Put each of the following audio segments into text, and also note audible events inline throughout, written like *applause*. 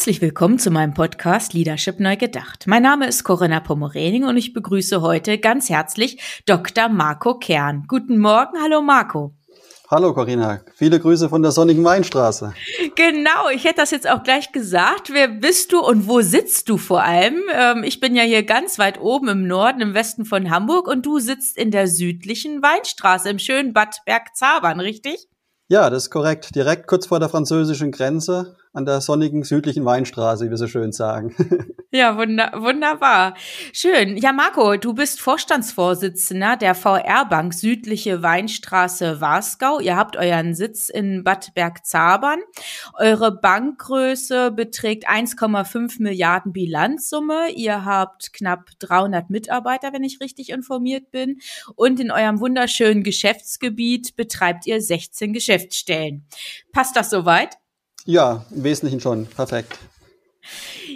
Herzlich willkommen zu meinem Podcast Leadership Neu Gedacht. Mein Name ist Corinna Pomorening und ich begrüße heute ganz herzlich Dr. Marco Kern. Guten Morgen, hallo Marco. Hallo Corinna, viele Grüße von der sonnigen Weinstraße. Genau, ich hätte das jetzt auch gleich gesagt. Wer bist du und wo sitzt du vor allem? Ähm, ich bin ja hier ganz weit oben im Norden, im Westen von Hamburg und du sitzt in der südlichen Weinstraße im schönen Bad Bergzabern, richtig? Ja, das ist korrekt. Direkt kurz vor der französischen Grenze an der sonnigen südlichen Weinstraße, wie wir so schön sagen. *laughs* Ja, wunder wunderbar. Schön. Ja, Marco, du bist Vorstandsvorsitzender der VR Bank Südliche Weinstraße Wasgau. Ihr habt euren Sitz in Bad Bergzabern. Eure Bankgröße beträgt 1,5 Milliarden Bilanzsumme. Ihr habt knapp 300 Mitarbeiter, wenn ich richtig informiert bin. Und in eurem wunderschönen Geschäftsgebiet betreibt ihr 16 Geschäftsstellen. Passt das soweit? Ja, im Wesentlichen schon. Perfekt.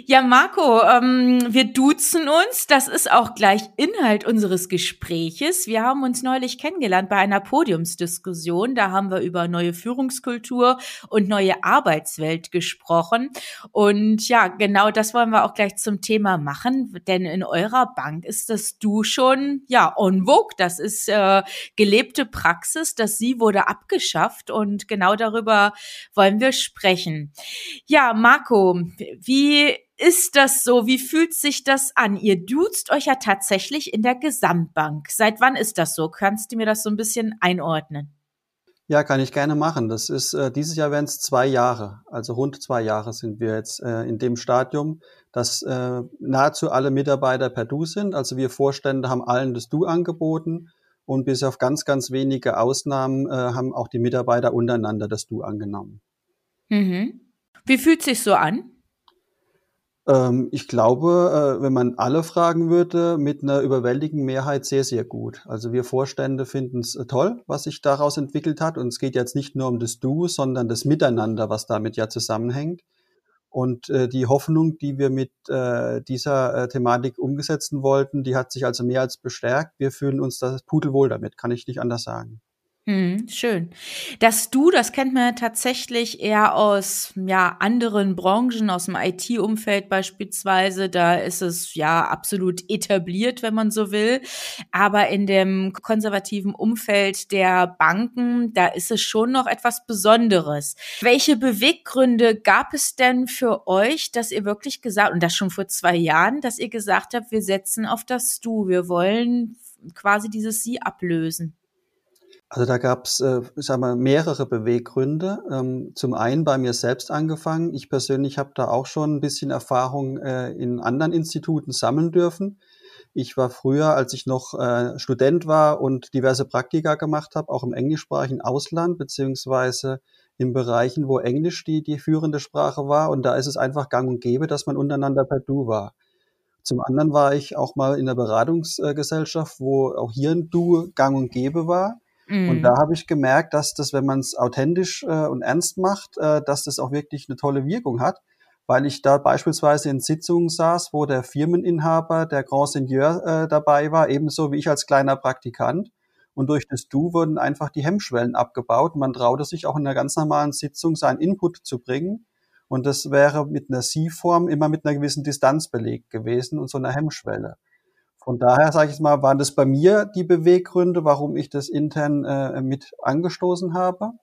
Ja, Marco, ähm, wir duzen uns. Das ist auch gleich Inhalt unseres Gespräches. Wir haben uns neulich kennengelernt bei einer Podiumsdiskussion. Da haben wir über neue Führungskultur und neue Arbeitswelt gesprochen. Und ja, genau das wollen wir auch gleich zum Thema machen. Denn in eurer Bank ist das Du schon, ja, on vogue. Das ist äh, gelebte Praxis. Das Sie wurde abgeschafft. Und genau darüber wollen wir sprechen. Ja, Marco, wie ist das so? Wie fühlt sich das an? Ihr duzt euch ja tatsächlich in der Gesamtbank. Seit wann ist das so? Kannst du mir das so ein bisschen einordnen? Ja, kann ich gerne machen. Das ist äh, dieses Jahr werden es zwei Jahre, also rund zwei Jahre sind wir jetzt äh, in dem Stadium, dass äh, nahezu alle Mitarbeiter per Du sind. Also wir Vorstände haben allen das Du angeboten und bis auf ganz, ganz wenige Ausnahmen äh, haben auch die Mitarbeiter untereinander das Du angenommen. Mhm. Wie fühlt sich so an? Ähm, ich glaube, äh, wenn man alle fragen würde, mit einer überwältigenden Mehrheit sehr, sehr gut. Also wir Vorstände finden es äh, toll, was sich daraus entwickelt hat. Und es geht jetzt nicht nur um das Du, sondern das Miteinander, was damit ja zusammenhängt. Und äh, die Hoffnung, die wir mit äh, dieser äh, Thematik umgesetzen wollten, die hat sich also mehr als bestärkt. Wir fühlen uns das pudelwohl damit, kann ich nicht anders sagen. Hm, schön. Das Du, das kennt man ja tatsächlich eher aus ja anderen Branchen, aus dem IT-Umfeld beispielsweise. Da ist es ja absolut etabliert, wenn man so will. Aber in dem konservativen Umfeld der Banken, da ist es schon noch etwas Besonderes. Welche Beweggründe gab es denn für euch, dass ihr wirklich gesagt, und das schon vor zwei Jahren, dass ihr gesagt habt, wir setzen auf das Du, wir wollen quasi dieses Sie ablösen? Also da gab es, äh, ich sag mal, mehrere Beweggründe. Ähm, zum einen bei mir selbst angefangen. Ich persönlich habe da auch schon ein bisschen Erfahrung äh, in anderen Instituten sammeln dürfen. Ich war früher, als ich noch äh, Student war und diverse Praktika gemacht habe, auch im englischsprachigen Ausland, beziehungsweise in Bereichen, wo Englisch die, die führende Sprache war. Und da ist es einfach gang und gäbe, dass man untereinander per Du war. Zum anderen war ich auch mal in der Beratungsgesellschaft, wo auch hier ein Du gang und gäbe war. Mhm. Und da habe ich gemerkt, dass das, wenn man es authentisch äh, und ernst macht, äh, dass das auch wirklich eine tolle Wirkung hat, weil ich da beispielsweise in Sitzungen saß, wo der Firmeninhaber, der Grand Seigneur äh, dabei war, ebenso wie ich als kleiner Praktikant. Und durch das Du wurden einfach die Hemmschwellen abgebaut. Man traute sich auch in einer ganz normalen Sitzung seinen Input zu bringen. Und das wäre mit einer Sie-Form immer mit einer gewissen Distanz belegt gewesen und so einer Hemmschwelle. Von daher, sage ich mal, waren das bei mir die Beweggründe, warum ich das intern äh, mit angestoßen habe.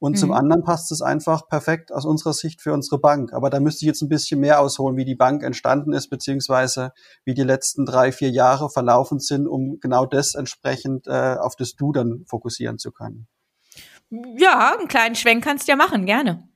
Und mhm. zum anderen passt es einfach perfekt aus unserer Sicht für unsere Bank. Aber da müsste ich jetzt ein bisschen mehr ausholen, wie die Bank entstanden ist, beziehungsweise wie die letzten drei, vier Jahre verlaufen sind, um genau das entsprechend äh, auf das Du dann fokussieren zu können. Ja, einen kleinen Schwenk kannst du ja machen, gerne.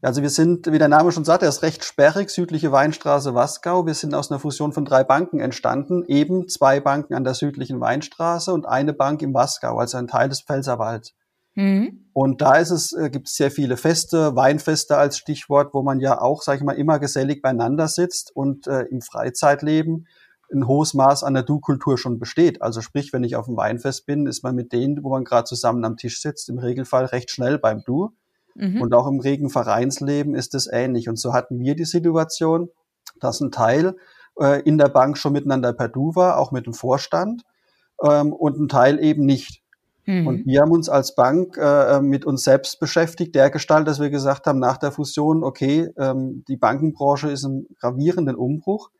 Also wir sind, wie der Name schon sagt, er ist recht sperrig, südliche Weinstraße Wasgau. Wir sind aus einer Fusion von drei Banken entstanden, eben zwei Banken an der südlichen Weinstraße und eine Bank im Wasgau, also ein Teil des Pfälzerwalds. Mhm. Und da ist es, äh, gibt es sehr viele Feste, Weinfeste als Stichwort, wo man ja auch, sag ich mal, immer gesellig beieinander sitzt und äh, im Freizeitleben ein hohes Maß an der Du-Kultur schon besteht. Also sprich, wenn ich auf dem Weinfest bin, ist man mit denen, wo man gerade zusammen am Tisch sitzt, im Regelfall recht schnell beim Du. Mhm. Und auch im regen Vereinsleben ist es ähnlich. Und so hatten wir die Situation, dass ein Teil äh, in der Bank schon miteinander per Du war, auch mit dem Vorstand, ähm, und ein Teil eben nicht. Mhm. Und wir haben uns als Bank äh, mit uns selbst beschäftigt, der Gestalt, dass wir gesagt haben, nach der Fusion, okay, ähm, die Bankenbranche ist im gravierenden Umbruch.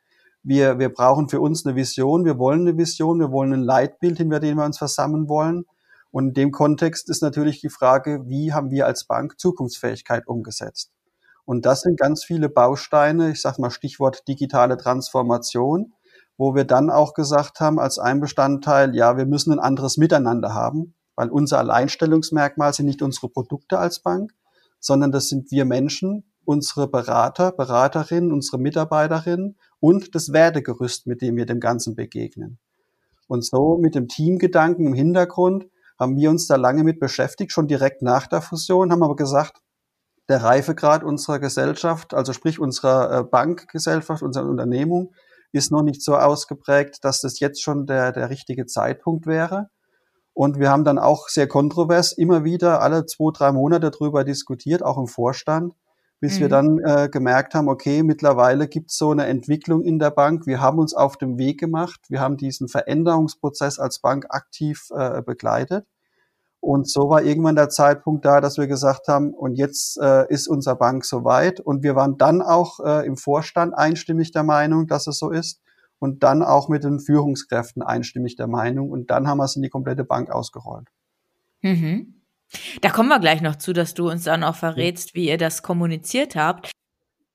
Wir, wir brauchen für uns eine Vision, wir wollen eine Vision, wir wollen ein Leitbild, hinter dem wir uns versammeln wollen. Und in dem Kontext ist natürlich die Frage, wie haben wir als Bank Zukunftsfähigkeit umgesetzt? Und das sind ganz viele Bausteine, ich sage mal Stichwort digitale Transformation, wo wir dann auch gesagt haben, als ein Bestandteil, ja, wir müssen ein anderes Miteinander haben, weil unser Alleinstellungsmerkmal sind nicht unsere Produkte als Bank, sondern das sind wir Menschen, unsere Berater, Beraterinnen, unsere Mitarbeiterinnen und das Wertegerüst, mit dem wir dem Ganzen begegnen. Und so mit dem Teamgedanken im Hintergrund haben wir uns da lange mit beschäftigt, schon direkt nach der Fusion, haben aber gesagt, der Reifegrad unserer Gesellschaft, also sprich unserer äh, Bankgesellschaft, unserer Unternehmung, ist noch nicht so ausgeprägt, dass das jetzt schon der, der richtige Zeitpunkt wäre. Und wir haben dann auch sehr kontrovers immer wieder alle zwei, drei Monate darüber diskutiert, auch im Vorstand, bis mhm. wir dann äh, gemerkt haben, okay, mittlerweile gibt es so eine Entwicklung in der Bank. Wir haben uns auf dem Weg gemacht. Wir haben diesen Veränderungsprozess als Bank aktiv äh, begleitet. Und so war irgendwann der Zeitpunkt da, dass wir gesagt haben, und jetzt äh, ist unser Bank soweit. Und wir waren dann auch äh, im Vorstand einstimmig der Meinung, dass es so ist. Und dann auch mit den Führungskräften einstimmig der Meinung. Und dann haben wir es in die komplette Bank ausgerollt. Mhm. Da kommen wir gleich noch zu, dass du uns dann auch verrätst, wie ihr das kommuniziert habt.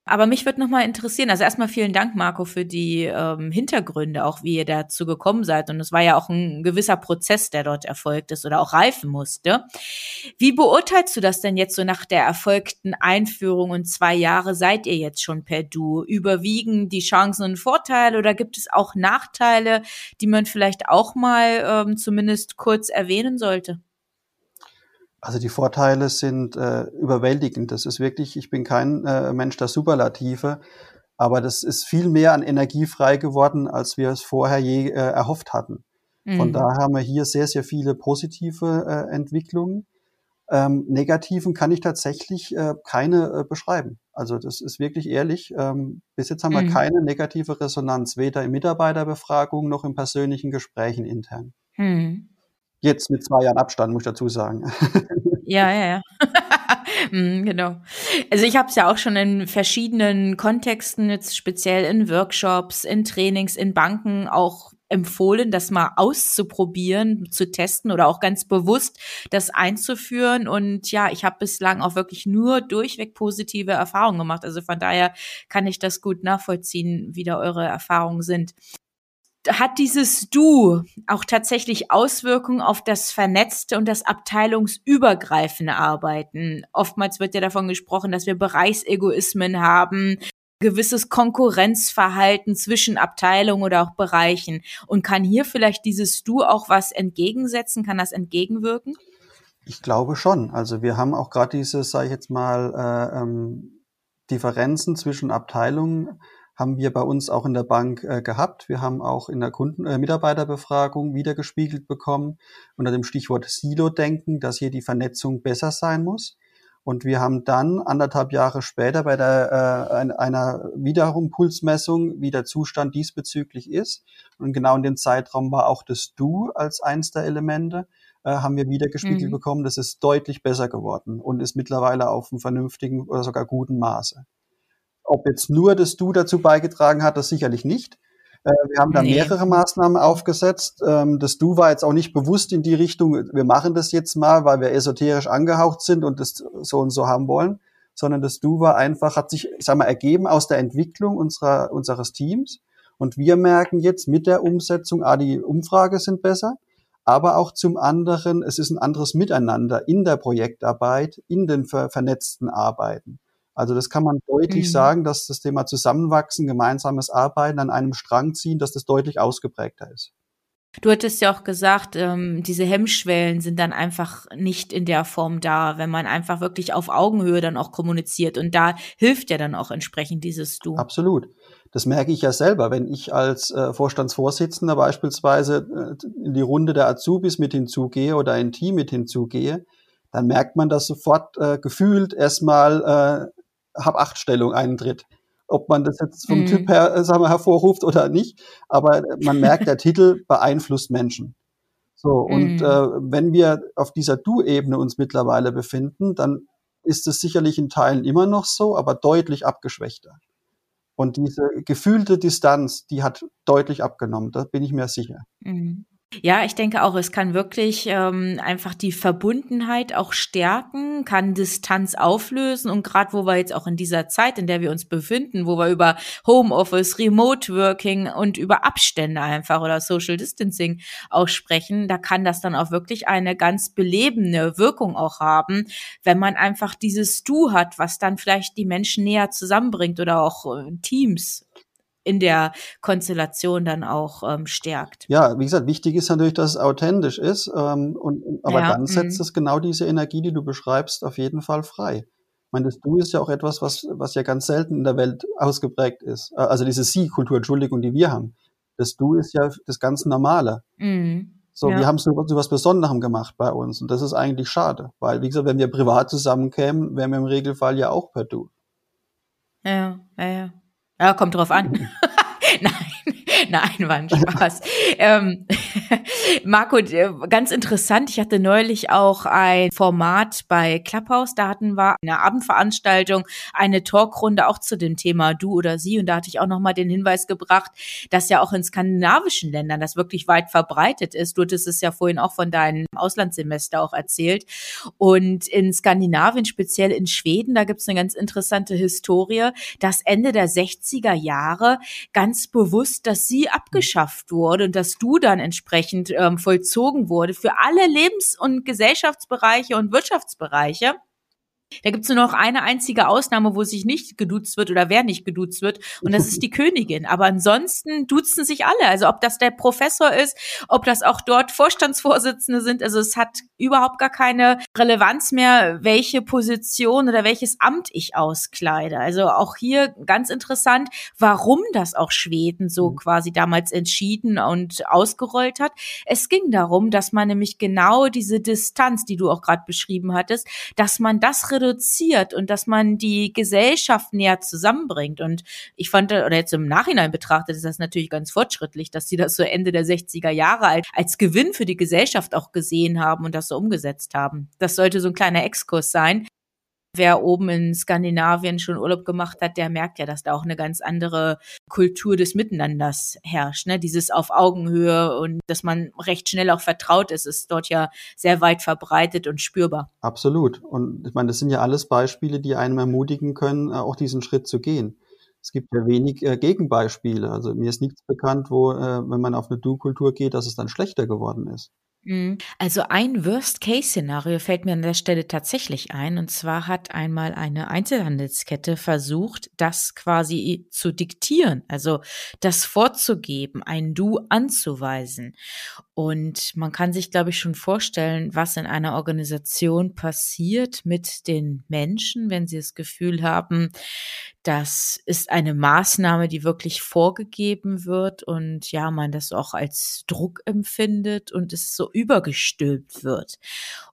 Aber mich würde nochmal interessieren, also erstmal vielen Dank, Marco, für die ähm, Hintergründe, auch wie ihr dazu gekommen seid. Und es war ja auch ein gewisser Prozess, der dort erfolgt ist oder auch reifen musste. Wie beurteilst du das denn jetzt so nach der erfolgten Einführung und zwei Jahre seid ihr jetzt schon per Du? Überwiegen die Chancen und Vorteile oder gibt es auch Nachteile, die man vielleicht auch mal ähm, zumindest kurz erwähnen sollte? Also die Vorteile sind äh, überwältigend. Das ist wirklich, ich bin kein äh, Mensch der Superlative, aber das ist viel mehr an Energie frei geworden, als wir es vorher je äh, erhofft hatten. Mhm. Von daher haben wir hier sehr, sehr viele positive äh, Entwicklungen. Ähm, Negativen kann ich tatsächlich äh, keine äh, beschreiben. Also das ist wirklich ehrlich. Ähm, bis jetzt haben mhm. wir keine negative Resonanz, weder in Mitarbeiterbefragungen noch in persönlichen Gesprächen intern. Mhm. Jetzt mit zwei Jahren Abstand, muss ich dazu sagen. *laughs* Ja, ja, ja. *laughs* mm, genau. Also ich habe es ja auch schon in verschiedenen Kontexten, jetzt speziell in Workshops, in Trainings, in Banken auch empfohlen, das mal auszuprobieren, zu testen oder auch ganz bewusst das einzuführen. Und ja, ich habe bislang auch wirklich nur durchweg positive Erfahrungen gemacht. Also von daher kann ich das gut nachvollziehen, wie da eure Erfahrungen sind hat dieses Du auch tatsächlich Auswirkungen auf das vernetzte und das abteilungsübergreifende Arbeiten? Oftmals wird ja davon gesprochen, dass wir Bereichsegoismen haben, gewisses Konkurrenzverhalten zwischen Abteilungen oder auch Bereichen. Und kann hier vielleicht dieses Du auch was entgegensetzen? Kann das entgegenwirken? Ich glaube schon. Also wir haben auch gerade diese, sage ich jetzt mal, äh, ähm, Differenzen zwischen Abteilungen haben wir bei uns auch in der Bank äh, gehabt. Wir haben auch in der Kunden äh, Mitarbeiterbefragung wiedergespiegelt bekommen unter dem Stichwort Silo-Denken, dass hier die Vernetzung besser sein muss. Und wir haben dann anderthalb Jahre später bei der, äh, einer Wiederumpulsmessung, wie der Zustand diesbezüglich ist. Und genau in dem Zeitraum war auch das Du als eins der Elemente, äh, haben wir wiedergespiegelt mhm. bekommen. Das ist deutlich besser geworden und ist mittlerweile auf einem vernünftigen oder sogar guten Maße. Ob jetzt nur das Du dazu beigetragen hat, das sicherlich nicht. Äh, wir haben da nee. mehrere Maßnahmen aufgesetzt. Ähm, das Du war jetzt auch nicht bewusst in die Richtung, wir machen das jetzt mal, weil wir esoterisch angehaucht sind und das so und so haben wollen, sondern das Du war einfach, hat sich, ich sag mal, ergeben aus der Entwicklung unserer, unseres Teams. Und wir merken jetzt mit der Umsetzung, ah, die Umfrage sind besser, aber auch zum anderen, es ist ein anderes Miteinander in der Projektarbeit, in den ver vernetzten Arbeiten. Also das kann man deutlich mhm. sagen, dass das Thema Zusammenwachsen, gemeinsames Arbeiten an einem Strang ziehen, dass das deutlich ausgeprägter ist. Du hattest ja auch gesagt, ähm, diese Hemmschwellen sind dann einfach nicht in der Form da, wenn man einfach wirklich auf Augenhöhe dann auch kommuniziert. Und da hilft ja dann auch entsprechend dieses Du. Absolut. Das merke ich ja selber, wenn ich als äh, Vorstandsvorsitzender beispielsweise äh, in die Runde der Azubis mit hinzugehe oder ein Team mit hinzugehe, dann merkt man, dass sofort äh, gefühlt erstmal äh, Hab-Acht-Stellung eintritt. Ob man das jetzt vom mhm. Typ her äh, sagen wir, hervorruft oder nicht, aber man *laughs* merkt, der Titel beeinflusst Menschen. So, und mhm. äh, wenn wir auf dieser Du-Ebene uns mittlerweile befinden, dann ist es sicherlich in Teilen immer noch so, aber deutlich abgeschwächter. Und diese gefühlte Distanz, die hat deutlich abgenommen, da bin ich mir sicher. Mhm. Ja, ich denke auch, es kann wirklich ähm, einfach die Verbundenheit auch stärken, kann Distanz auflösen. Und gerade wo wir jetzt auch in dieser Zeit, in der wir uns befinden, wo wir über Homeoffice, Remote Working und über Abstände einfach oder Social Distancing auch sprechen, da kann das dann auch wirklich eine ganz belebende Wirkung auch haben, wenn man einfach dieses Du hat, was dann vielleicht die Menschen näher zusammenbringt oder auch äh, Teams in der Konstellation dann auch ähm, stärkt. Ja, wie gesagt, wichtig ist natürlich, dass es authentisch ist, ähm, und, aber ja, dann setzt mhm. es genau diese Energie, die du beschreibst, auf jeden Fall frei. Ich meine, das Du ist ja auch etwas, was, was ja ganz selten in der Welt ausgeprägt ist. Äh, also diese Sie-Kultur, Entschuldigung, die wir haben. Das Du ist ja das ganz Normale. Mhm. So, ja. wir haben so, so was Besonderem gemacht bei uns und das ist eigentlich schade, weil, wie gesagt, wenn wir privat zusammenkämen, wären wir im Regelfall ja auch per Du. Ja, ja, ja. Ja, kommt drauf an. *laughs* Nein, *laughs* nein, war ein Spaß. *laughs* ähm, *laughs* Marco, äh, ganz interessant. Ich hatte neulich auch ein Format bei Clubhouse. Da hatten wir eine Abendveranstaltung, eine Talkrunde auch zu dem Thema Du oder Sie. Und da hatte ich auch nochmal den Hinweis gebracht, dass ja auch in skandinavischen Ländern das wirklich weit verbreitet ist. Du hattest es ja vorhin auch von deinem Auslandssemester auch erzählt. Und in Skandinavien, speziell in Schweden, da gibt es eine ganz interessante Historie, dass Ende der 60er Jahre ganz bewusst das Sie abgeschafft wurde und dass Du dann entsprechend ähm, vollzogen wurde für alle Lebens- und Gesellschaftsbereiche und Wirtschaftsbereiche. Da gibt es nur noch eine einzige Ausnahme, wo sich nicht geduzt wird oder wer nicht geduzt wird. Und das ist die Königin. Aber ansonsten duzen sich alle. Also ob das der Professor ist, ob das auch dort Vorstandsvorsitzende sind. Also es hat überhaupt gar keine Relevanz mehr, welche Position oder welches Amt ich auskleide. Also auch hier ganz interessant, warum das auch Schweden so mhm. quasi damals entschieden und ausgerollt hat. Es ging darum, dass man nämlich genau diese Distanz, die du auch gerade beschrieben hattest, dass man das reduziert und dass man die Gesellschaft näher zusammenbringt. Und ich fand, oder jetzt im Nachhinein betrachtet, ist das natürlich ganz fortschrittlich, dass sie das so Ende der 60er Jahre als, als Gewinn für die Gesellschaft auch gesehen haben und das so umgesetzt haben. Das sollte so ein kleiner Exkurs sein. Wer oben in Skandinavien schon Urlaub gemacht hat, der merkt ja, dass da auch eine ganz andere Kultur des Miteinanders herrscht. Ne? Dieses auf Augenhöhe und dass man recht schnell auch vertraut ist, ist dort ja sehr weit verbreitet und spürbar. Absolut. Und ich meine, das sind ja alles Beispiele, die einem ermutigen können, äh, auch diesen Schritt zu gehen. Es gibt ja wenig äh, Gegenbeispiele. Also mir ist nichts bekannt, wo, äh, wenn man auf eine Du-Kultur geht, dass es dann schlechter geworden ist. Mhm. Also ein Worst-Case-Szenario fällt mir an der Stelle tatsächlich ein. Und zwar hat einmal eine Einzelhandelskette versucht, das quasi zu diktieren, also das vorzugeben, ein Du anzuweisen. Und man kann sich, glaube ich, schon vorstellen, was in einer Organisation passiert mit den Menschen, wenn sie das Gefühl haben, das ist eine Maßnahme, die wirklich vorgegeben wird und ja, man das auch als Druck empfindet und es so übergestülpt wird.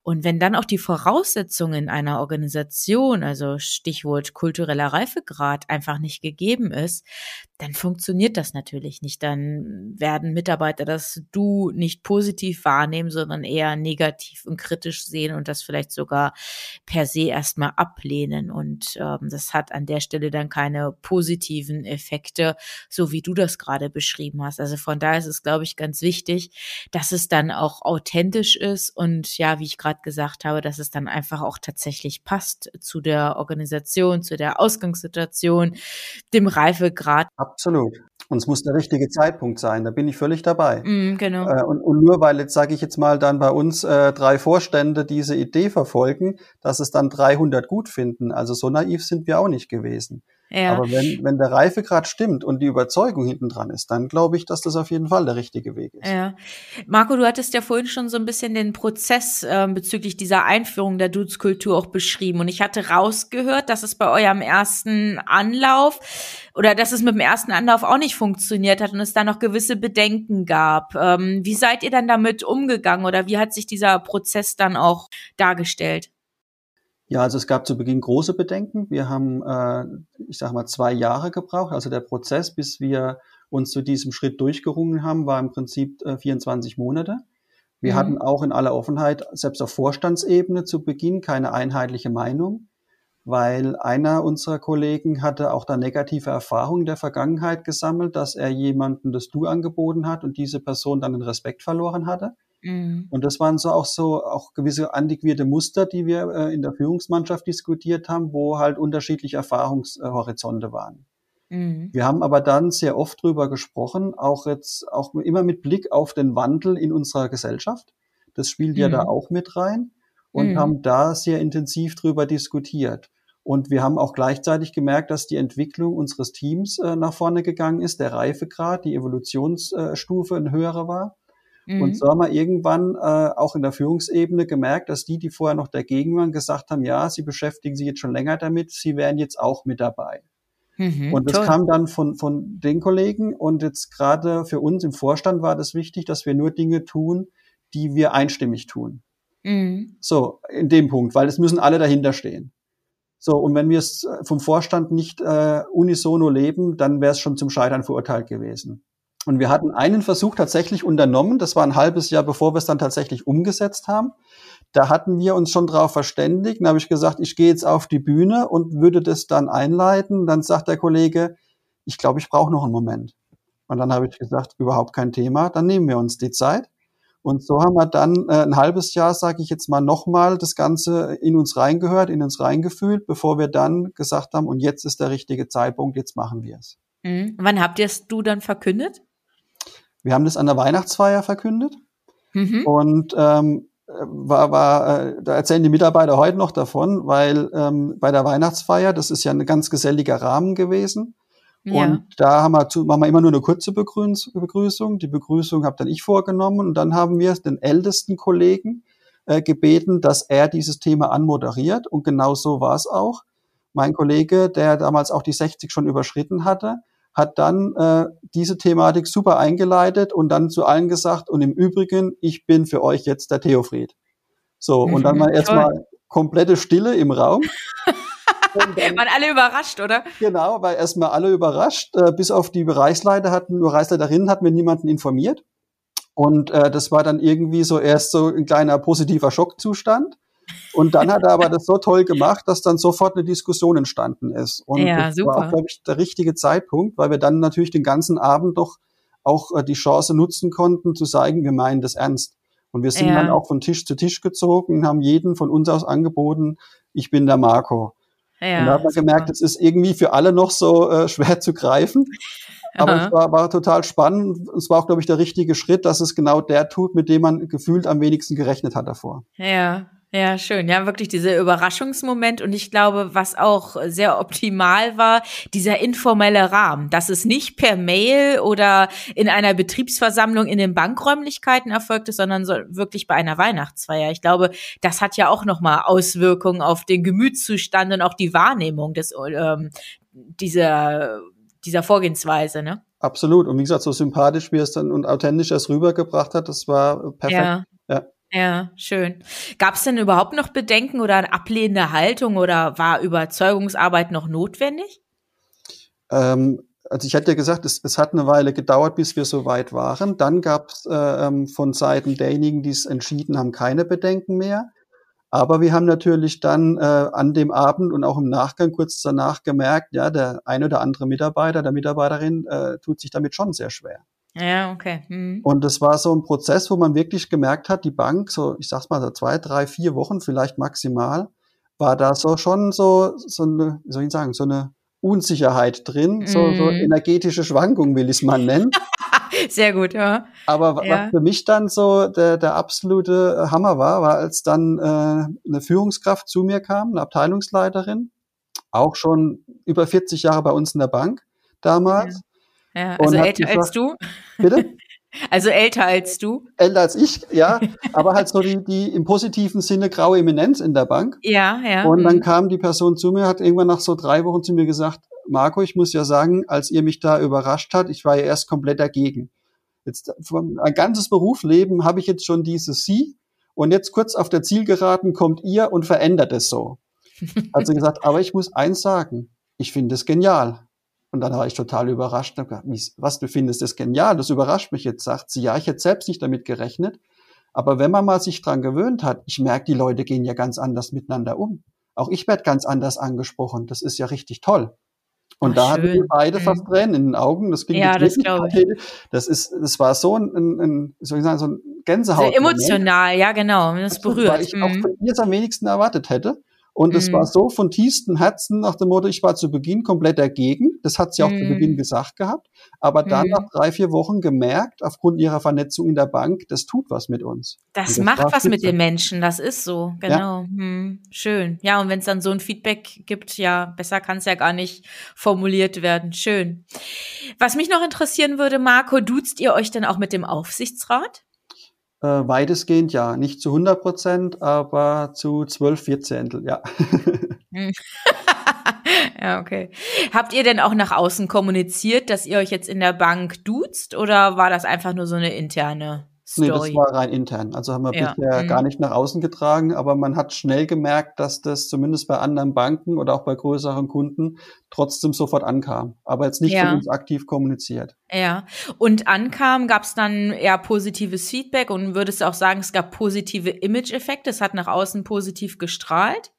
Und wenn dann auch die Voraussetzungen einer Organisation, also Stichwort kultureller Reifegrad, einfach nicht gegeben ist, dann funktioniert das natürlich nicht. Dann werden Mitarbeiter das Du nicht positiv wahrnehmen, sondern eher negativ und kritisch sehen und das vielleicht sogar per se erstmal ablehnen. Und ähm, das hat an der Stelle dann keine positiven Effekte, so wie du das gerade beschrieben hast. Also von daher ist es, glaube ich, ganz wichtig, dass es dann auch authentisch ist und ja, wie ich gerade gesagt habe, dass es dann einfach auch tatsächlich passt zu der Organisation, zu der Ausgangssituation, dem Reifegrad. Absolut. Und es muss der richtige Zeitpunkt sein, da bin ich völlig dabei. Mm, genau. Äh, und, und, nur weil jetzt, sage ich jetzt mal, dann bei uns äh, drei Vorstände diese Idee verfolgen, dass es dann 300 gut finden. Also so naiv sind wir auch nicht gewesen. Ja. Aber wenn, wenn der Reifegrad stimmt und die Überzeugung hinten dran ist, dann glaube ich, dass das auf jeden Fall der richtige Weg ist. Ja. Marco, du hattest ja vorhin schon so ein bisschen den Prozess äh, bezüglich dieser Einführung der Dudes-Kultur auch beschrieben. Und ich hatte rausgehört, dass es bei eurem ersten Anlauf oder dass es mit dem ersten Anlauf auch nicht funktioniert hat und es da noch gewisse Bedenken gab. Ähm, wie seid ihr dann damit umgegangen oder wie hat sich dieser Prozess dann auch dargestellt? Ja, also es gab zu Beginn große Bedenken. Wir haben, äh, ich sage mal, zwei Jahre gebraucht. Also der Prozess, bis wir uns zu diesem Schritt durchgerungen haben, war im Prinzip äh, 24 Monate. Wir mhm. hatten auch in aller Offenheit, selbst auf Vorstandsebene zu Beginn, keine einheitliche Meinung, weil einer unserer Kollegen hatte auch da negative Erfahrungen der Vergangenheit gesammelt, dass er jemanden das Du angeboten hat und diese Person dann den Respekt verloren hatte. Mhm. Und das waren so auch so auch gewisse antiquierte Muster, die wir äh, in der Führungsmannschaft diskutiert haben, wo halt unterschiedliche Erfahrungshorizonte waren. Mhm. Wir haben aber dann sehr oft drüber gesprochen, auch jetzt auch immer mit Blick auf den Wandel in unserer Gesellschaft. Das spielt mhm. ja da mhm. auch mit rein und mhm. haben da sehr intensiv drüber diskutiert. Und wir haben auch gleichzeitig gemerkt, dass die Entwicklung unseres Teams äh, nach vorne gegangen ist, der Reifegrad, die Evolutionsstufe ein höherer war. Mhm. Und so haben wir irgendwann äh, auch in der Führungsebene gemerkt, dass die, die vorher noch dagegen waren, gesagt haben, ja, sie beschäftigen sich jetzt schon länger damit, sie wären jetzt auch mit dabei. Mhm, und das toll. kam dann von, von den Kollegen. Und jetzt gerade für uns im Vorstand war das wichtig, dass wir nur Dinge tun, die wir einstimmig tun. Mhm. So, in dem Punkt, weil es müssen alle dahinter stehen. So, und wenn wir es vom Vorstand nicht äh, unisono leben, dann wäre es schon zum Scheitern verurteilt gewesen. Und wir hatten einen Versuch tatsächlich unternommen, das war ein halbes Jahr, bevor wir es dann tatsächlich umgesetzt haben. Da hatten wir uns schon darauf verständigt. Dann habe ich gesagt, ich gehe jetzt auf die Bühne und würde das dann einleiten. Dann sagt der Kollege, ich glaube, ich brauche noch einen Moment. Und dann habe ich gesagt, überhaupt kein Thema, dann nehmen wir uns die Zeit. Und so haben wir dann äh, ein halbes Jahr, sage ich jetzt mal, nochmal das Ganze in uns reingehört, in uns reingefühlt, bevor wir dann gesagt haben, und jetzt ist der richtige Zeitpunkt, jetzt machen wir es. Mhm. Wann habt ihr es du dann verkündet? Wir haben das an der Weihnachtsfeier verkündet mhm. und ähm, war, war, äh, da erzählen die Mitarbeiter heute noch davon, weil ähm, bei der Weihnachtsfeier, das ist ja ein ganz geselliger Rahmen gewesen. Ja. Und da haben wir, zu, machen wir immer nur eine kurze Begrüßung. Die Begrüßung habe dann ich vorgenommen und dann haben wir den ältesten Kollegen äh, gebeten, dass er dieses Thema anmoderiert. Und genau so war es auch. Mein Kollege, der damals auch die 60 schon überschritten hatte, hat dann äh, diese Thematik super eingeleitet und dann zu allen gesagt, und im Übrigen, ich bin für euch jetzt der Theofried. So, und dann mal erstmal komplette Stille im Raum. *laughs* Dann, waren alle überrascht, oder? Genau, weil erstmal alle überrascht. Äh, bis auf die Bereichsleiter hatten, Bereichsleiterinnen hatten wir niemanden informiert. Und äh, das war dann irgendwie so erst so ein kleiner positiver Schockzustand. Und dann hat er aber das so toll gemacht, dass dann sofort eine Diskussion entstanden ist. Und ja, das super. war, glaube ich, der richtige Zeitpunkt, weil wir dann natürlich den ganzen Abend doch auch äh, die Chance nutzen konnten, zu sagen, wir meinen das ernst. Und wir sind ja. dann auch von Tisch zu Tisch gezogen und haben jeden von uns aus angeboten, ich bin der Marco. Ja, und da hat man super. gemerkt, es ist irgendwie für alle noch so äh, schwer zu greifen. Aber Aha. es war, war total spannend. Es war auch, glaube ich, der richtige Schritt, dass es genau der tut, mit dem man gefühlt am wenigsten gerechnet hat davor. Ja, ja, schön. Ja, wirklich dieser Überraschungsmoment. Und ich glaube, was auch sehr optimal war, dieser informelle Rahmen, dass es nicht per Mail oder in einer Betriebsversammlung in den Bankräumlichkeiten erfolgte, sondern so wirklich bei einer Weihnachtsfeier. Ich glaube, das hat ja auch nochmal Auswirkungen auf den Gemütszustand und auch die Wahrnehmung des, ähm, dieser, dieser Vorgehensweise, ne? Absolut. Und wie gesagt, so sympathisch, wie es dann und authentisch es rübergebracht hat, das war perfekt. Ja. ja. Ja, schön. Gab es denn überhaupt noch Bedenken oder eine ablehnende Haltung oder war Überzeugungsarbeit noch notwendig? Ähm, also ich hatte ja gesagt, es, es, hat eine Weile gedauert, bis wir so weit waren. Dann gab es äh, ähm, von Seiten derjenigen, die es entschieden haben, keine Bedenken mehr. Aber wir haben natürlich dann äh, an dem Abend und auch im Nachgang kurz danach gemerkt, ja, der ein oder andere Mitarbeiter, der Mitarbeiterin äh, tut sich damit schon sehr schwer. Ja, okay. Mhm. Und das war so ein Prozess, wo man wirklich gemerkt hat, die Bank, so, ich sag's mal, so zwei, drei, vier Wochen vielleicht maximal, war da so schon so, so eine, wie soll ich sagen, so eine Unsicherheit drin, mhm. so, so mhm. energetische Schwankung will ich es mal nennen. *laughs* Sehr gut, ja. Aber ja. was für mich dann so der, der absolute Hammer war, war, als dann äh, eine Führungskraft zu mir kam, eine Abteilungsleiterin, auch schon über 40 Jahre bei uns in der Bank damals. Ja, ja also älter gesagt, als du. Bitte? *laughs* Also älter als du? Älter als ich, ja. aber halt so die, die im positiven Sinne graue Eminenz in der Bank. Ja, ja. Und dann mhm. kam die Person zu mir, hat irgendwann nach so drei Wochen zu mir gesagt, Marco, ich muss ja sagen, als ihr mich da überrascht hat, ich war ja erst komplett dagegen. Jetzt ein ganzes Berufsleben habe ich jetzt schon dieses Sie und jetzt kurz auf der Zielgeraden kommt ihr und verändert es so. Also gesagt, aber ich muss eins sagen, ich finde es genial. Und dann war ich total überrascht. Was, du findest das genial? Das überrascht mich jetzt, sagt sie. Ja, ich hätte selbst nicht damit gerechnet. Aber wenn man mal sich dran gewöhnt hat, ich merke, die Leute gehen ja ganz anders miteinander um. Auch ich werde ganz anders angesprochen. Das ist ja richtig toll. Und Ach, da hatten wir beide mhm. fast Tränen in den Augen. Das ging ja, das glaube ich. Das ist, das war so ein, ein soll ich sagen, so ein Gänsehaut. Sehr emotional, ja genau. Das berührt. Weil ich mhm. auch von ihr es am wenigsten erwartet hätte. Und es mhm. war so von tiefstem Herzen nach dem Motto, ich war zu Beginn komplett dagegen. Das hat sie auch mhm. zu Beginn gesagt gehabt. Aber dann mhm. nach drei, vier Wochen gemerkt, aufgrund ihrer Vernetzung in der Bank, das tut was mit uns. Das, das macht was mit den Menschen, das ist so, genau. Ja. Hm, schön. Ja, und wenn es dann so ein Feedback gibt, ja, besser kann es ja gar nicht formuliert werden. Schön. Was mich noch interessieren würde, Marco, duzt ihr euch denn auch mit dem Aufsichtsrat? Äh, weitestgehend ja, nicht zu 100 Prozent, aber zu 12 Vierzehntel, ja. *laughs* *laughs* ja, okay. Habt ihr denn auch nach außen kommuniziert, dass ihr euch jetzt in der Bank duzt oder war das einfach nur so eine interne Story. Nee, das war rein intern. Also haben wir ja. bisher mhm. gar nicht nach außen getragen, aber man hat schnell gemerkt, dass das zumindest bei anderen Banken oder auch bei größeren Kunden trotzdem sofort ankam. Aber jetzt nicht ja. von uns aktiv kommuniziert. Ja. Und ankam, gab es dann eher positives Feedback und würdest du auch sagen, es gab positive Image-Effekte, es hat nach außen positiv gestrahlt?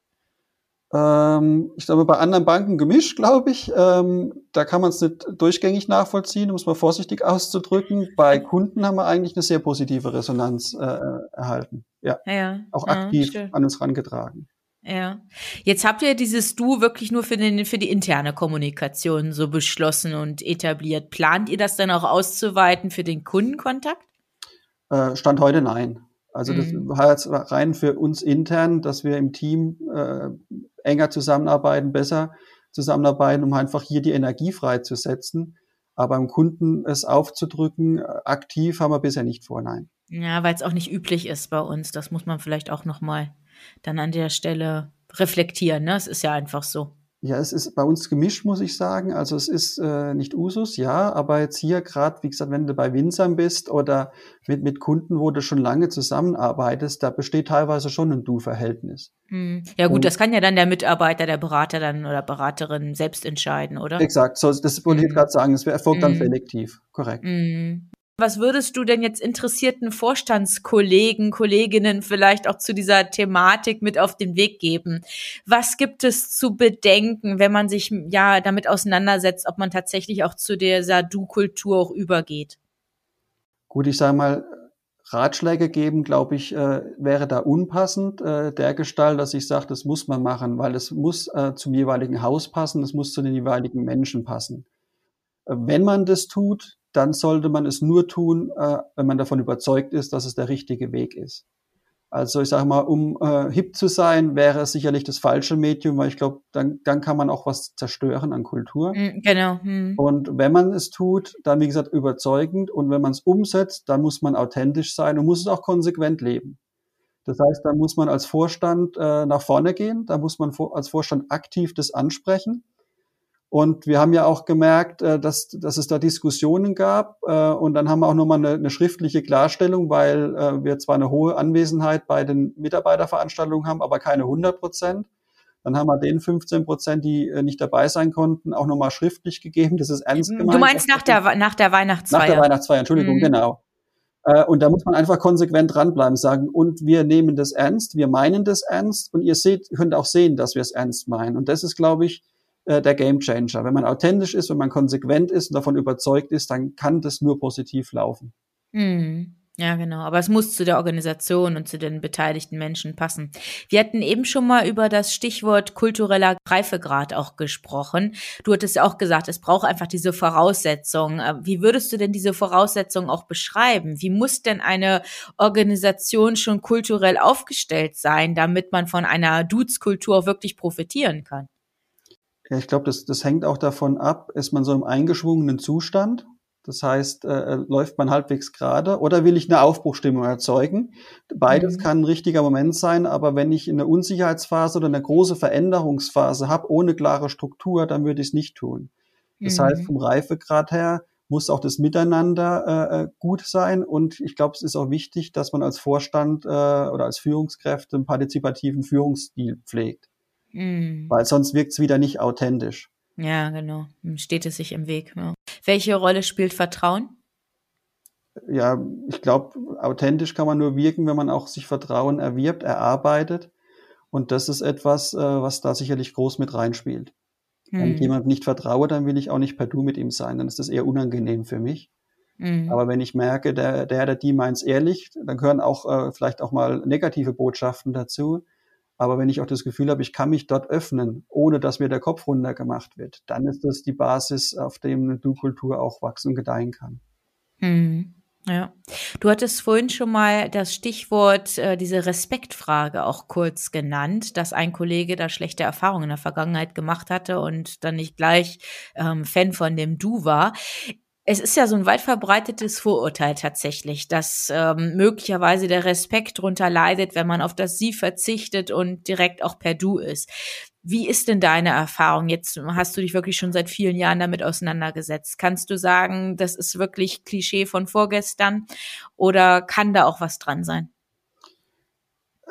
Ähm, ich glaube, bei anderen Banken gemischt, glaube ich. Ähm, da kann man es nicht durchgängig nachvollziehen, um es mal vorsichtig *laughs* auszudrücken. Bei Kunden haben wir eigentlich eine sehr positive Resonanz äh, erhalten. Ja. ja auch aktiv ja, an uns rangetragen. Ja. Jetzt habt ihr dieses Du wirklich nur für, den, für die interne Kommunikation so beschlossen und etabliert. Plant ihr das dann auch auszuweiten für den Kundenkontakt? Äh, Stand heute nein. Also das mhm. heißt rein für uns intern, dass wir im Team äh, enger zusammenarbeiten, besser zusammenarbeiten, um einfach hier die Energie freizusetzen. Aber beim Kunden es aufzudrücken, aktiv haben wir bisher nicht vor, nein. Ja, weil es auch nicht üblich ist bei uns. Das muss man vielleicht auch nochmal dann an der Stelle reflektieren. Ne? Es ist ja einfach so. Ja, es ist bei uns gemischt, muss ich sagen. Also es ist äh, nicht Usus, ja, aber jetzt hier gerade, wie gesagt, wenn du bei Winzern bist oder mit, mit Kunden, wo du schon lange zusammenarbeitest, da besteht teilweise schon ein Du-Verhältnis. Hm. Ja gut, Und, das kann ja dann der Mitarbeiter, der Berater dann oder Beraterin selbst entscheiden, oder? Exakt, so, das wollte ich hm. gerade sagen, es erfolgt dann hm. selektiv, korrekt. Hm. Was würdest du denn jetzt interessierten Vorstandskollegen, Kolleginnen vielleicht auch zu dieser Thematik mit auf den Weg geben? Was gibt es zu bedenken, wenn man sich ja damit auseinandersetzt, ob man tatsächlich auch zu dieser Du-Kultur auch übergeht? Gut, ich sage mal, Ratschläge geben, glaube ich, äh, wäre da unpassend, äh, der Gestalt, dass ich sage, das muss man machen, weil es muss äh, zum jeweiligen Haus passen, es muss zu den jeweiligen Menschen passen. Äh, wenn man das tut, dann sollte man es nur tun, äh, wenn man davon überzeugt ist, dass es der richtige Weg ist. Also ich sage mal, um äh, hip zu sein, wäre es sicherlich das falsche Medium, weil ich glaube, dann, dann kann man auch was zerstören an Kultur. Mm, genau. Hm. Und wenn man es tut, dann wie gesagt überzeugend. Und wenn man es umsetzt, dann muss man authentisch sein und muss es auch konsequent leben. Das heißt, da muss man als Vorstand äh, nach vorne gehen, da muss man als Vorstand aktiv das ansprechen und wir haben ja auch gemerkt, äh, dass, dass es da Diskussionen gab. Äh, und dann haben wir auch nochmal eine, eine schriftliche Klarstellung, weil äh, wir zwar eine hohe Anwesenheit bei den Mitarbeiterveranstaltungen haben, aber keine 100 Prozent. Dann haben wir den 15 Prozent, die nicht dabei sein konnten, auch nochmal schriftlich gegeben. Das ist ernst gemeint. Du meinst nach der, nach der Weihnachtsfeier? Nach der Weihnachtsfeier, Entschuldigung, mhm. genau. Und da muss man einfach konsequent dranbleiben, sagen, und wir nehmen das ernst, wir meinen das ernst und ihr seht, könnt auch sehen, dass wir es ernst meinen. Und das ist, glaube ich, äh, der Gamechanger. Wenn man authentisch ist, wenn man konsequent ist und davon überzeugt ist, dann kann das nur positiv laufen. Mhm. Ja, genau. Aber es muss zu der Organisation und zu den beteiligten Menschen passen. Wir hatten eben schon mal über das Stichwort kultureller Reifegrad auch gesprochen. Du hattest ja auch gesagt, es braucht einfach diese Voraussetzung. Äh, wie würdest du denn diese Voraussetzung auch beschreiben? Wie muss denn eine Organisation schon kulturell aufgestellt sein, damit man von einer Dudes-Kultur wirklich profitieren kann? Ja, ich glaube, das, das hängt auch davon ab, ist man so im eingeschwungenen Zustand das heißt, äh, äh, läuft man halbwegs gerade oder will ich eine Aufbruchstimmung erzeugen? Beides mhm. kann ein richtiger Moment sein, aber wenn ich eine Unsicherheitsphase oder eine große Veränderungsphase habe, ohne klare Struktur, dann würde ich es nicht tun. Das mhm. heißt, vom Reifegrad her muss auch das Miteinander äh, äh, gut sein und ich glaube, es ist auch wichtig, dass man als Vorstand äh, oder als Führungskräfte einen partizipativen Führungsstil pflegt. Mhm. Weil sonst wirkt es wieder nicht authentisch. Ja, genau. Steht es sich im Weg. Ja. Welche Rolle spielt Vertrauen? Ja, ich glaube, authentisch kann man nur wirken, wenn man auch sich Vertrauen erwirbt, erarbeitet. Und das ist etwas, äh, was da sicherlich groß mit reinspielt. Hm. Wenn ich jemandem nicht vertraue, dann will ich auch nicht per Du mit ihm sein. Dann ist das eher unangenehm für mich. Hm. Aber wenn ich merke, der, der, der die meint's ehrlich, dann gehören auch äh, vielleicht auch mal negative Botschaften dazu. Aber wenn ich auch das Gefühl habe, ich kann mich dort öffnen, ohne dass mir der Kopf runtergemacht wird, dann ist das die Basis, auf dem eine Du-Kultur auch wachsen und gedeihen kann. Mhm. Ja, du hattest vorhin schon mal das Stichwort, äh, diese Respektfrage auch kurz genannt, dass ein Kollege da schlechte Erfahrungen in der Vergangenheit gemacht hatte und dann nicht gleich ähm, Fan von dem Du war es ist ja so ein weit verbreitetes Vorurteil tatsächlich, dass ähm, möglicherweise der Respekt drunter leidet, wenn man auf das Sie verzichtet und direkt auch per Du ist. Wie ist denn deine Erfahrung? Jetzt hast du dich wirklich schon seit vielen Jahren damit auseinandergesetzt. Kannst du sagen, das ist wirklich Klischee von vorgestern oder kann da auch was dran sein?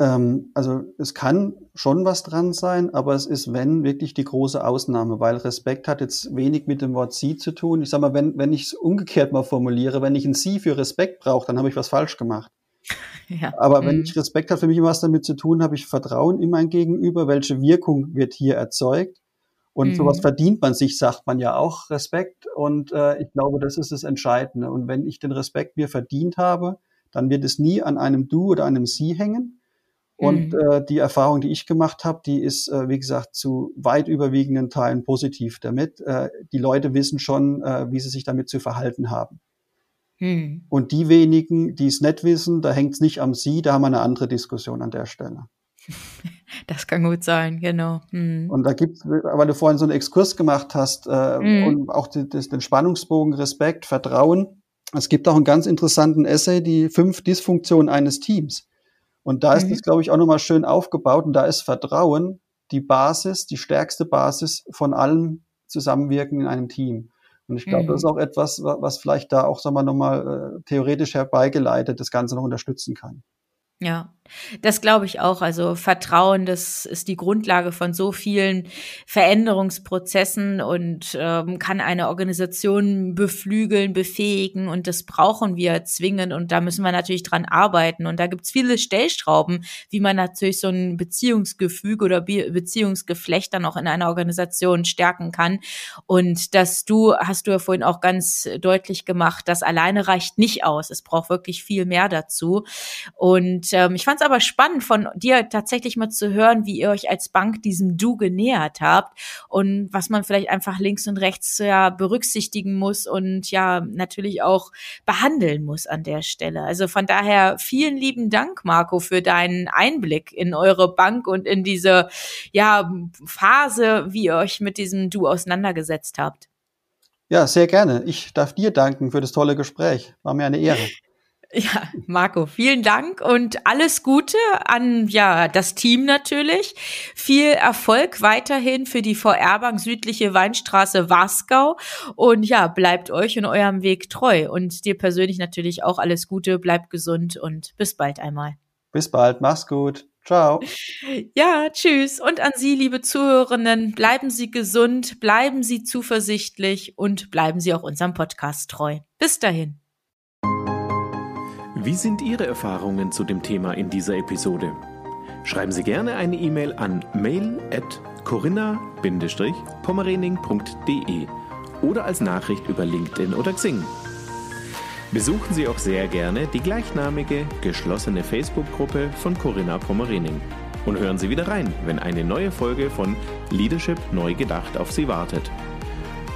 Ähm, also es kann schon was dran sein, aber es ist, wenn, wirklich die große Ausnahme, weil Respekt hat jetzt wenig mit dem Wort Sie zu tun. Ich sag mal, wenn, wenn ich es umgekehrt mal formuliere, wenn ich ein Sie für Respekt brauche, dann habe ich was falsch gemacht. *laughs* Ja. Aber wenn mhm. ich Respekt hat für mich immer was damit zu tun, habe ich Vertrauen in mein Gegenüber, welche Wirkung wird hier erzeugt. Und mhm. sowas verdient man sich, sagt man ja auch, Respekt. Und äh, ich glaube, das ist das Entscheidende. Und wenn ich den Respekt mir verdient habe, dann wird es nie an einem Du oder einem Sie hängen, und mhm. äh, die Erfahrung, die ich gemacht habe, die ist, äh, wie gesagt, zu weit überwiegenden Teilen positiv damit. Äh, die Leute wissen schon, äh, wie sie sich damit zu verhalten haben. Mhm. Und die wenigen, die es nicht wissen, da hängt es nicht am Sie, da haben wir eine andere Diskussion an der Stelle. *laughs* Das kann gut sein, genau. Mhm. Und da gibt's, weil du vorhin so einen Exkurs gemacht hast äh, mhm. und auch die, das, den Spannungsbogen Respekt, Vertrauen. Es gibt auch einen ganz interessanten Essay, die fünf Dysfunktionen eines Teams. Und da ist mhm. das, glaube ich, auch nochmal schön aufgebaut. Und da ist Vertrauen die Basis, die stärkste Basis von allem Zusammenwirken in einem Team. Und ich glaube, mhm. das ist auch etwas, was vielleicht da auch, sagen wir nochmal, äh, theoretisch herbeigeleitet das Ganze noch unterstützen kann. Ja, das glaube ich auch. Also Vertrauen, das ist die Grundlage von so vielen Veränderungsprozessen und ähm, kann eine Organisation beflügeln, befähigen und das brauchen wir zwingend und da müssen wir natürlich dran arbeiten. Und da gibt's viele Stellschrauben, wie man natürlich so ein Beziehungsgefüge oder Be Beziehungsgeflecht dann auch in einer Organisation stärken kann. Und dass du, hast du ja vorhin auch ganz deutlich gemacht, das alleine reicht nicht aus. Es braucht wirklich viel mehr dazu. Und ähm, ich fand es aber spannend von dir tatsächlich mal zu hören, wie ihr euch als Bank diesem Du genähert habt und was man vielleicht einfach links und rechts ja berücksichtigen muss und ja natürlich auch behandeln muss an der Stelle. Also von daher vielen lieben Dank, Marco, für deinen Einblick in eure Bank und in diese ja Phase, wie ihr euch mit diesem Du auseinandergesetzt habt. Ja, sehr gerne. Ich darf dir danken für das tolle Gespräch. War mir eine Ehre. Ja, Marco, vielen Dank und alles Gute an ja das Team natürlich. Viel Erfolg weiterhin für die VR-Bank südliche Weinstraße Wasgau und ja, bleibt euch in eurem Weg treu und dir persönlich natürlich auch alles Gute, bleibt gesund und bis bald einmal. Bis bald, mach's gut. Ciao. Ja, tschüss. Und an Sie, liebe Zuhörenden, bleiben Sie gesund, bleiben Sie zuversichtlich und bleiben Sie auch unserem Podcast treu. Bis dahin. Wie sind Ihre Erfahrungen zu dem Thema in dieser Episode? Schreiben Sie gerne eine E-Mail an mail@corinna-pommerening.de oder als Nachricht über LinkedIn oder Xing. Besuchen Sie auch sehr gerne die gleichnamige geschlossene Facebook-Gruppe von Corinna Pommerening und hören Sie wieder rein, wenn eine neue Folge von Leadership neu gedacht auf Sie wartet.